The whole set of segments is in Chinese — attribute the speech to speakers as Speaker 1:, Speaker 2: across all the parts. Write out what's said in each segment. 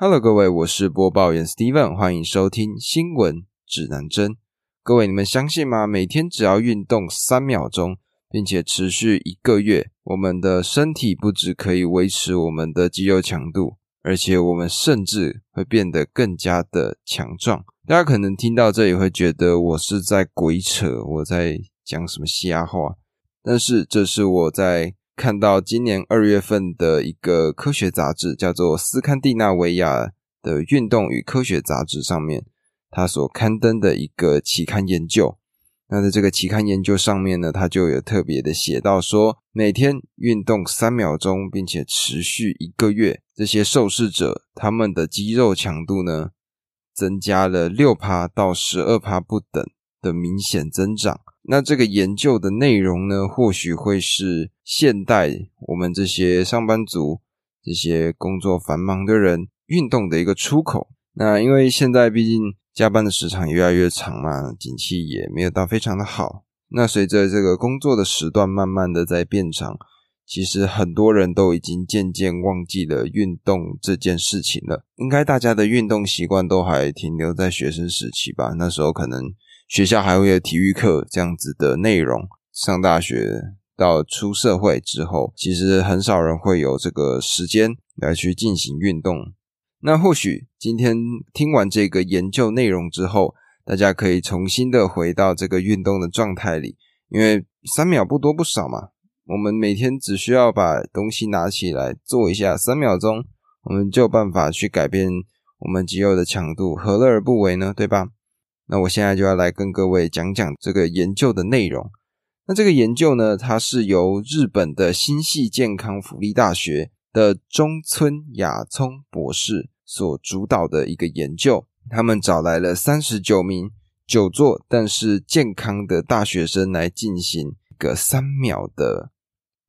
Speaker 1: Hello，各位，我是播报员 Steven，欢迎收听新闻指南针。各位，你们相信吗？每天只要运动三秒钟，并且持续一个月，我们的身体不止可以维持我们的肌肉强度，而且我们甚至会变得更加的强壮。大家可能听到这里会觉得我是在鬼扯，我在讲什么瞎话，但是这是我在。看到今年二月份的一个科学杂志，叫做《斯堪的纳维亚的运动与科学杂志》上面，它所刊登的一个期刊研究。那在这个期刊研究上面呢，它就有特别的写到说，每天运动三秒钟，并且持续一个月，这些受试者他们的肌肉强度呢，增加了六趴到十二趴不等的明显增长。那这个研究的内容呢，或许会是现代我们这些上班族、这些工作繁忙的人运动的一个出口。那因为现在毕竟加班的时长越来越长嘛，景气也没有到非常的好。那随着这个工作的时段慢慢的在变长，其实很多人都已经渐渐忘记了运动这件事情了。应该大家的运动习惯都还停留在学生时期吧？那时候可能。学校还会有体育课这样子的内容。上大学到出社会之后，其实很少人会有这个时间来去进行运动。那或许今天听完这个研究内容之后，大家可以重新的回到这个运动的状态里，因为三秒不多不少嘛。我们每天只需要把东西拿起来做一下，三秒钟，我们就有办法去改变我们肌肉的强度，何乐而不为呢？对吧？那我现在就要来跟各位讲讲这个研究的内容。那这个研究呢，它是由日本的新系健康福利大学的中村雅聪博士所主导的一个研究。他们找来了三十九名久坐但是健康的大学生来进行一个三秒的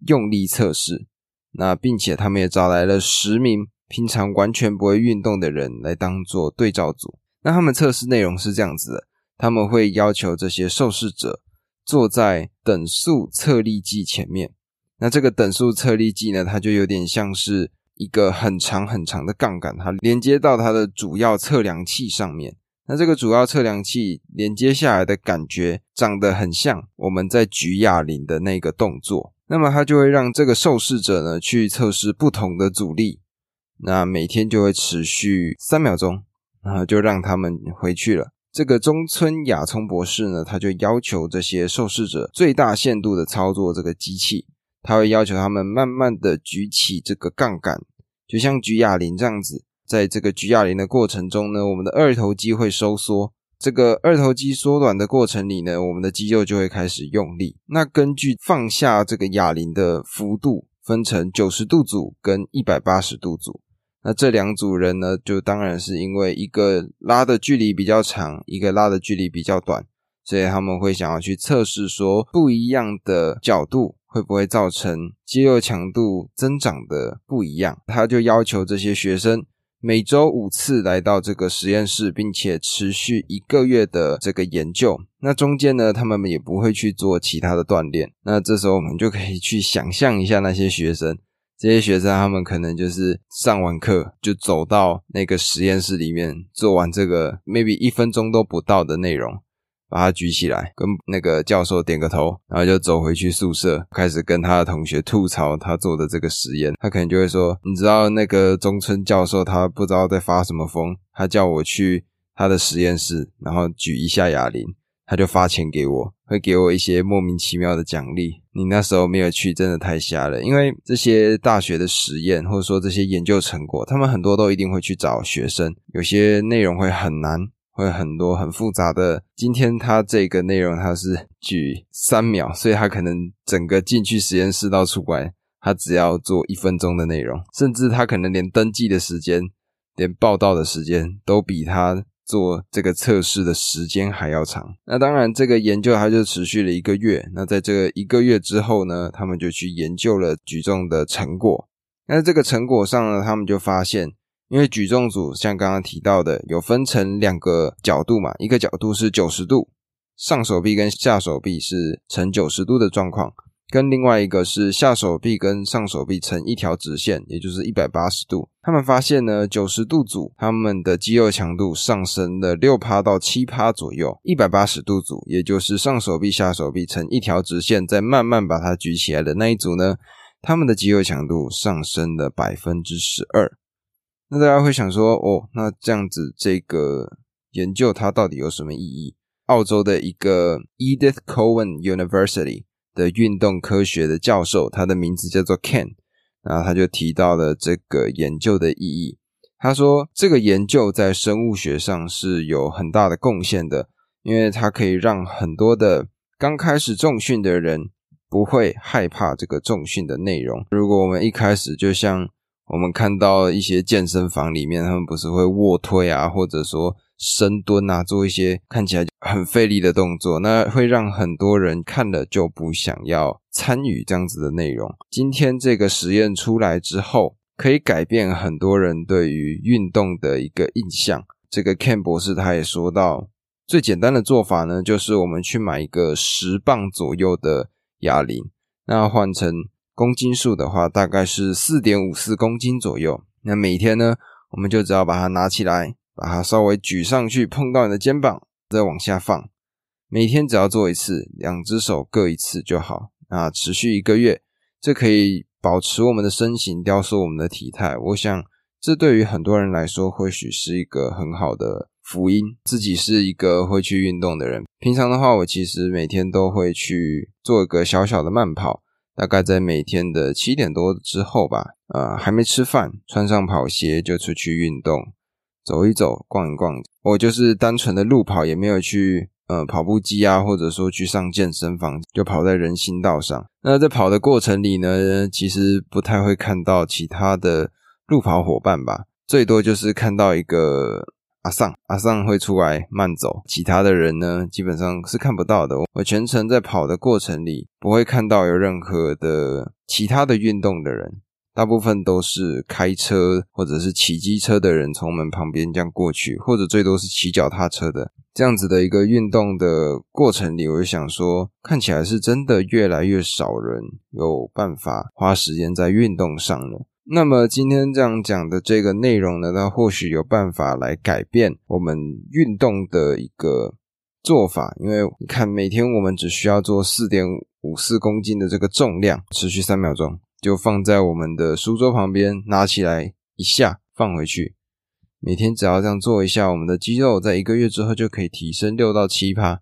Speaker 1: 用力测试。那并且他们也找来了十名平常完全不会运动的人来当做对照组。那他们测试内容是这样子的：他们会要求这些受试者坐在等速测力计前面。那这个等速测力计呢，它就有点像是一个很长很长的杠杆，它连接到它的主要测量器上面。那这个主要测量器连接下来的感觉，长得很像我们在举哑铃的那个动作。那么它就会让这个受试者呢去测试不同的阻力。那每天就会持续三秒钟。然后就让他们回去了。这个中村雅聪博士呢，他就要求这些受试者最大限度的操作这个机器，他会要求他们慢慢的举起这个杠杆，就像举哑铃这样子。在这个举哑铃的过程中呢，我们的二头肌会收缩。这个二头肌缩短的过程里呢，我们的肌肉就会开始用力。那根据放下这个哑铃的幅度，分成九十度组跟一百八十度组。那这两组人呢，就当然是因为一个拉的距离比较长，一个拉的距离比较短，所以他们会想要去测试说不一样的角度会不会造成肌肉强度增长的不一样。他就要求这些学生每周五次来到这个实验室，并且持续一个月的这个研究。那中间呢，他们也不会去做其他的锻炼。那这时候我们就可以去想象一下那些学生。这些学生他们可能就是上完课就走到那个实验室里面做完这个 maybe 一分钟都不到的内容，把它举起来跟那个教授点个头，然后就走回去宿舍，开始跟他的同学吐槽他做的这个实验。他可能就会说：“你知道那个中村教授他不知道在发什么疯，他叫我去他的实验室，然后举一下哑铃。”他就发钱给我，会给我一些莫名其妙的奖励。你那时候没有去，真的太瞎了。因为这些大学的实验，或者说这些研究成果，他们很多都一定会去找学生。有些内容会很难，会很多很复杂的。今天他这个内容他是举三秒，所以他可能整个进去实验室到出来，他只要做一分钟的内容，甚至他可能连登记的时间、连报道的时间都比他。做这个测试的时间还要长，那当然这个研究它就持续了一个月。那在这个一个月之后呢，他们就去研究了举重的成果。那这个成果上呢，他们就发现，因为举重组像刚刚提到的，有分成两个角度嘛，一个角度是九十度，上手臂跟下手臂是呈九十度的状况。跟另外一个是下手臂跟上手臂成一条直线，也就是一百八十度。他们发现呢，九十度组他们的肌肉强度上升了六趴到七趴左右，一百八十度组，也就是上手臂下手臂成一条直线，再慢慢把它举起来的那一组呢，他们的肌肉强度上升了百分之十二。那大家会想说，哦，那这样子这个研究它到底有什么意义？澳洲的一个 Edith Cowan University 的运动科学的教授，他的名字叫做 Ken，然后他就提到了这个研究的意义。他说，这个研究在生物学上是有很大的贡献的，因为它可以让很多的刚开始重训的人不会害怕这个重训的内容。如果我们一开始就像我们看到一些健身房里面，他们不是会卧推啊，或者说深蹲啊，做一些看起来很费力的动作，那会让很多人看了就不想要参与这样子的内容。今天这个实验出来之后，可以改变很多人对于运动的一个印象。这个 Ken 博士他也说到，最简单的做法呢，就是我们去买一个十磅左右的哑铃，那换成。公斤数的话，大概是四点五四公斤左右。那每天呢，我们就只要把它拿起来，把它稍微举上去，碰到你的肩膀，再往下放。每天只要做一次，两只手各一次就好。啊持续一个月，这可以保持我们的身形，雕塑我们的体态。我想，这对于很多人来说，或许是一个很好的福音。自己是一个会去运动的人，平常的话，我其实每天都会去做一个小小的慢跑。大概在每天的七点多之后吧，呃，还没吃饭，穿上跑鞋就出去运动，走一走，逛一逛。我就是单纯的路跑，也没有去呃跑步机啊，或者说去上健身房，就跑在人行道上。那在跑的过程里呢，其实不太会看到其他的路跑伙伴吧，最多就是看到一个。阿尚，阿尚会出来慢走，其他的人呢，基本上是看不到的。我全程在跑的过程里，不会看到有任何的其他的运动的人，大部分都是开车或者是骑机车的人从我们旁边这样过去，或者最多是骑脚踏车的这样子的一个运动的过程里，我就想说，看起来是真的越来越少人有办法花时间在运动上了。那么今天这样讲的这个内容呢，它或许有办法来改变我们运动的一个做法，因为你看每天我们只需要做四点五四公斤的这个重量，持续三秒钟，就放在我们的书桌旁边，拿起来一下放回去，每天只要这样做一下，我们的肌肉在一个月之后就可以提升六到七趴。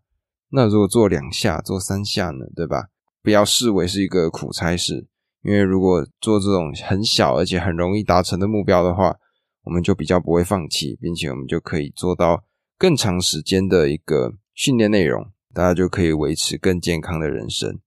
Speaker 1: 那如果做两下、做三下呢，对吧？不要视为是一个苦差事。因为如果做这种很小而且很容易达成的目标的话，我们就比较不会放弃，并且我们就可以做到更长时间的一个训练内容，大家就可以维持更健康的人生。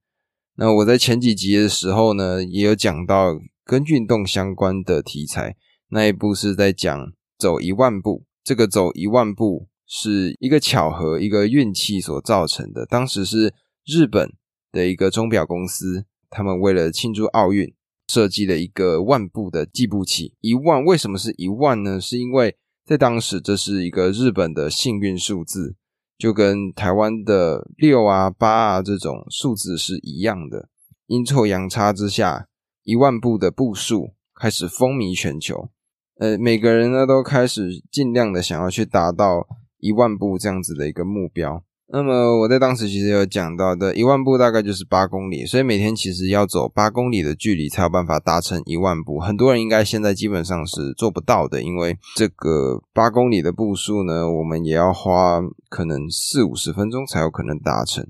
Speaker 1: 那我在前几集的时候呢，也有讲到跟运动相关的题材，那一部是在讲走一万步。这个走一万步是一个巧合，一个运气所造成的。当时是日本的一个钟表公司。他们为了庆祝奥运，设计了一个万步的计步器。一万为什么是一万呢？是因为在当时这是一个日本的幸运数字，就跟台湾的六啊、八啊这种数字是一样的。阴错阳差之下，一万步的步数开始风靡全球。呃，每个人呢都开始尽量的想要去达到一万步这样子的一个目标。那么我在当时其实有讲到的，一万步大概就是八公里，所以每天其实要走八公里的距离才有办法达成一万步。很多人应该现在基本上是做不到的，因为这个八公里的步数呢，我们也要花可能四五十分钟才有可能达成。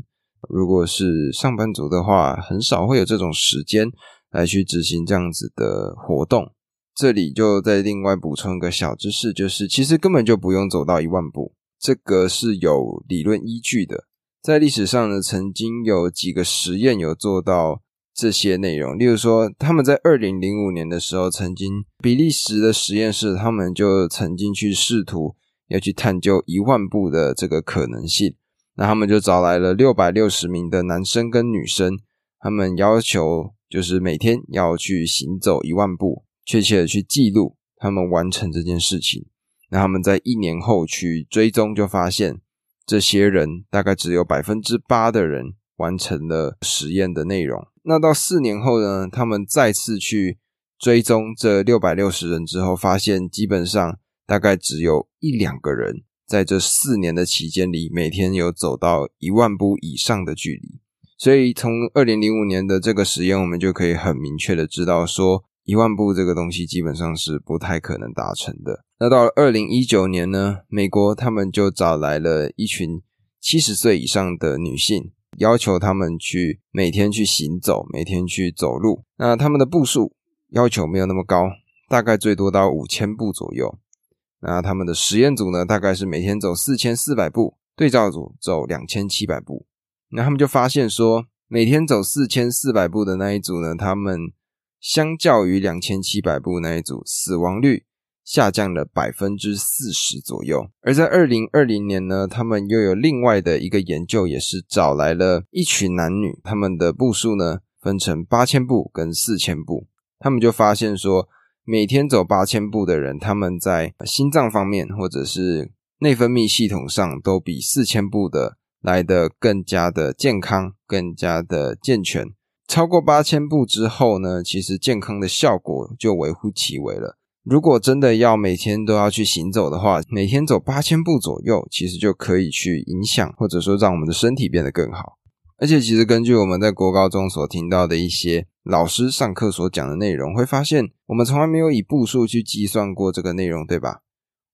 Speaker 1: 如果是上班族的话，很少会有这种时间来去执行这样子的活动。这里就再另外补充一个小知识，就是其实根本就不用走到一万步。这个是有理论依据的，在历史上呢，曾经有几个实验有做到这些内容。例如说，他们在二零零五年的时候，曾经比利时的实验室，他们就曾经去试图要去探究一万步的这个可能性。那他们就找来了六百六十名的男生跟女生，他们要求就是每天要去行走一万步，确切的去记录他们完成这件事情。那他们在一年后去追踪，就发现这些人大概只有百分之八的人完成了实验的内容。那到四年后呢，他们再次去追踪这六百六十人之后，发现基本上大概只有一两个人在这四年的期间里，每天有走到一万步以上的距离。所以从二零零五年的这个实验，我们就可以很明确的知道说。一万步这个东西基本上是不太可能达成的。那到了二零一九年呢，美国他们就找来了一群七十岁以上的女性，要求他们去每天去行走，每天去走路。那他们的步数要求没有那么高，大概最多到五千步左右。那他们的实验组呢，大概是每天走四千四百步，对照组走两千七百步。那他们就发现说，每天走四千四百步的那一组呢，他们相较于两千七百部那一组，死亡率下降了百分之四十左右。而在二零二零年呢，他们又有另外的一个研究，也是找来了一群男女，他们的步数呢分成八千步跟四千步。他们就发现说，每天走八千步的人，他们在心脏方面或者是内分泌系统上，都比四千步的来的更加的健康，更加的健全。超过八千步之后呢，其实健康的效果就微乎其微了。如果真的要每天都要去行走的话，每天走八千步左右，其实就可以去影响或者说让我们的身体变得更好。而且，其实根据我们在国高中所听到的一些老师上课所讲的内容，会发现我们从来没有以步数去计算过这个内容，对吧？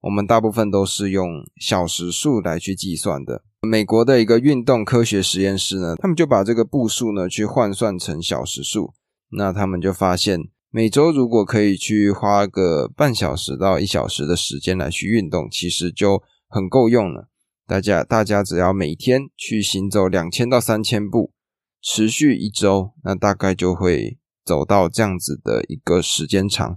Speaker 1: 我们大部分都是用小时数来去计算的。美国的一个运动科学实验室呢，他们就把这个步数呢去换算成小时数。那他们就发现，每周如果可以去花个半小时到一小时的时间来去运动，其实就很够用了。大家大家只要每天去行走两千到三千步，持续一周，那大概就会走到这样子的一个时间长，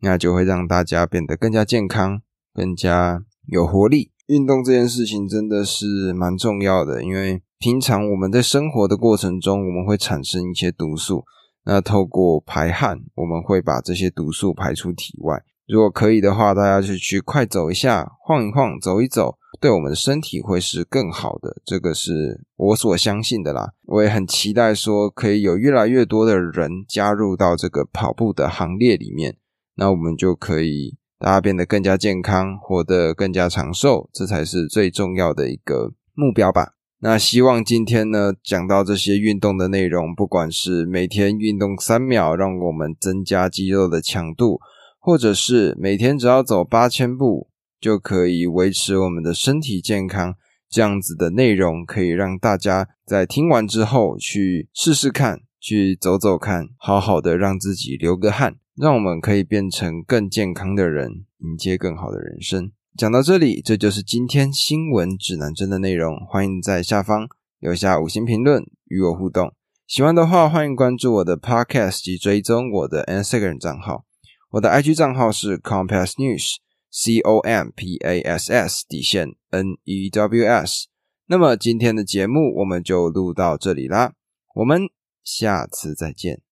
Speaker 1: 那就会让大家变得更加健康。更加有活力，运动这件事情真的是蛮重要的。因为平常我们在生活的过程中，我们会产生一些毒素，那透过排汗，我们会把这些毒素排出体外。如果可以的话，大家就去快走一下，晃一晃，走一走，对我们的身体会是更好的。这个是我所相信的啦。我也很期待说，可以有越来越多的人加入到这个跑步的行列里面，那我们就可以。大家变得更加健康，活得更加长寿，这才是最重要的一个目标吧。那希望今天呢讲到这些运动的内容，不管是每天运动三秒，让我们增加肌肉的强度，或者是每天只要走八千步就可以维持我们的身体健康，这样子的内容可以让大家在听完之后去试试看，去走走看，好好的让自己流个汗。让我们可以变成更健康的人，迎接更好的人生。讲到这里，这就是今天新闻指南针的内容。欢迎在下方留下五星评论与我互动。喜欢的话，欢迎关注我的 Podcast 及追踪我的 Instagram 账号。我的 IG 账号是 Compass News，C O M P A S S 底线 N E W S。那么今天的节目我们就录到这里啦，我们下次再见。